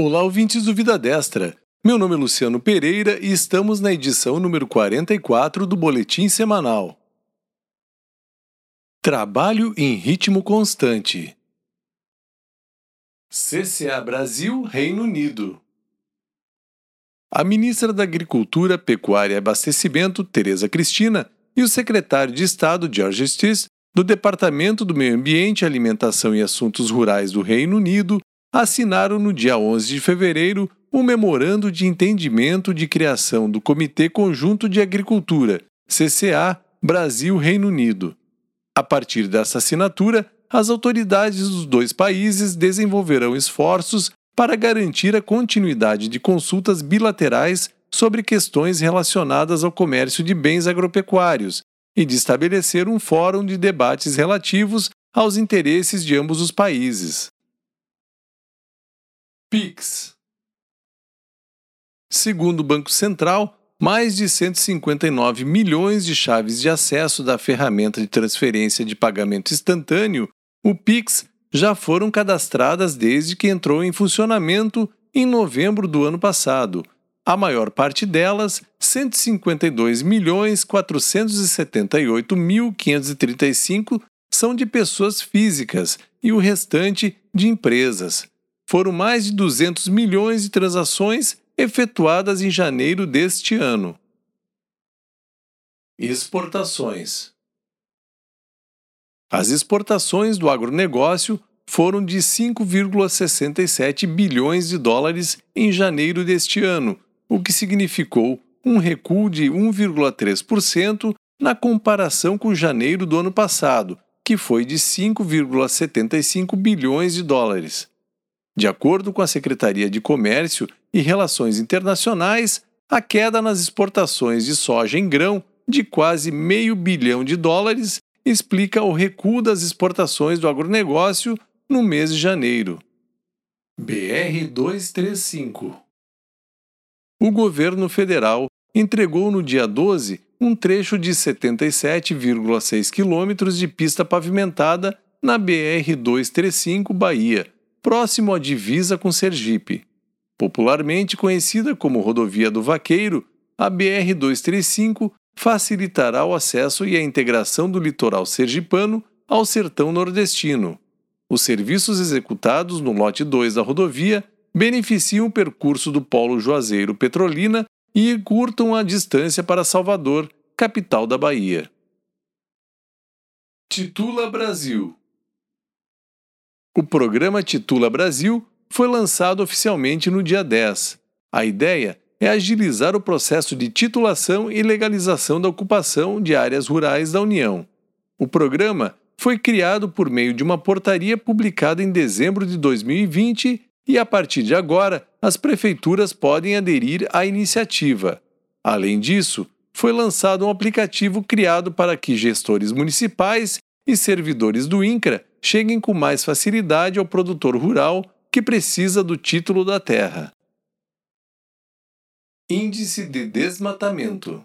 Olá, ouvintes do Vida Destra. Meu nome é Luciano Pereira e estamos na edição número 44 do Boletim Semanal. Trabalho em ritmo constante. CCA Brasil, Reino Unido. A ministra da Agricultura, Pecuária e Abastecimento, Tereza Cristina, e o secretário de Estado, George Stiss, do Departamento do Meio Ambiente, Alimentação e Assuntos Rurais do Reino Unido, assinaram no dia 11 de fevereiro o Memorando de Entendimento de Criação do Comitê Conjunto de Agricultura, CCA, Brasil-Reino Unido. A partir dessa assinatura, as autoridades dos dois países desenvolverão esforços para garantir a continuidade de consultas bilaterais sobre questões relacionadas ao comércio de bens agropecuários e de estabelecer um fórum de debates relativos aos interesses de ambos os países. PIX. Segundo o Banco Central, mais de 159 milhões de chaves de acesso da ferramenta de transferência de pagamento instantâneo, o PIX, já foram cadastradas desde que entrou em funcionamento em novembro do ano passado. A maior parte delas, 152 milhões 478.535, são de pessoas físicas e o restante de empresas foram mais de 200 milhões de transações efetuadas em janeiro deste ano. Exportações As exportações do agronegócio foram de 5,67 bilhões de dólares em janeiro deste ano, o que significou um recuo de 1,3% na comparação com janeiro do ano passado, que foi de 5,75 bilhões de dólares. De acordo com a Secretaria de Comércio e Relações Internacionais, a queda nas exportações de soja em grão, de quase meio bilhão de dólares, explica o recuo das exportações do agronegócio no mês de janeiro. BR 235 O governo federal entregou no dia 12 um trecho de 77,6 quilômetros de pista pavimentada na BR 235 Bahia próximo à divisa com Sergipe. Popularmente conhecida como Rodovia do Vaqueiro, a BR-235 facilitará o acesso e a integração do litoral sergipano ao sertão nordestino. Os serviços executados no lote 2 da rodovia beneficiam o percurso do Polo Juazeiro Petrolina e encurtam a distância para Salvador, capital da Bahia. Titula Brasil o programa Titula Brasil foi lançado oficialmente no dia 10. A ideia é agilizar o processo de titulação e legalização da ocupação de áreas rurais da União. O programa foi criado por meio de uma portaria publicada em dezembro de 2020 e, a partir de agora, as prefeituras podem aderir à iniciativa. Além disso, foi lançado um aplicativo criado para que gestores municipais e servidores do INCRA cheguem com mais facilidade ao produtor rural que precisa do título da terra. Índice de desmatamento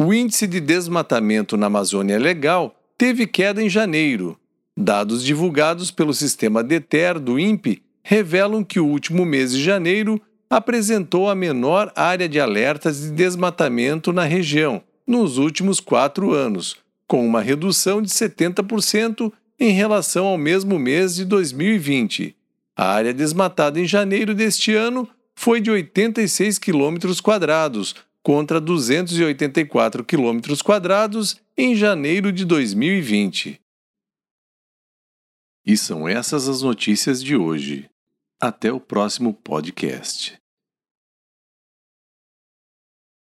O índice de desmatamento na Amazônia Legal teve queda em janeiro. Dados divulgados pelo sistema DETER do INPE revelam que o último mês de janeiro apresentou a menor área de alertas de desmatamento na região nos últimos quatro anos, com uma redução de 70% em relação ao mesmo mês de 2020. A área desmatada em janeiro deste ano foi de 86 km quadrados, contra 284 km quadrados em janeiro de 2020. E são essas as notícias de hoje. Até o próximo podcast.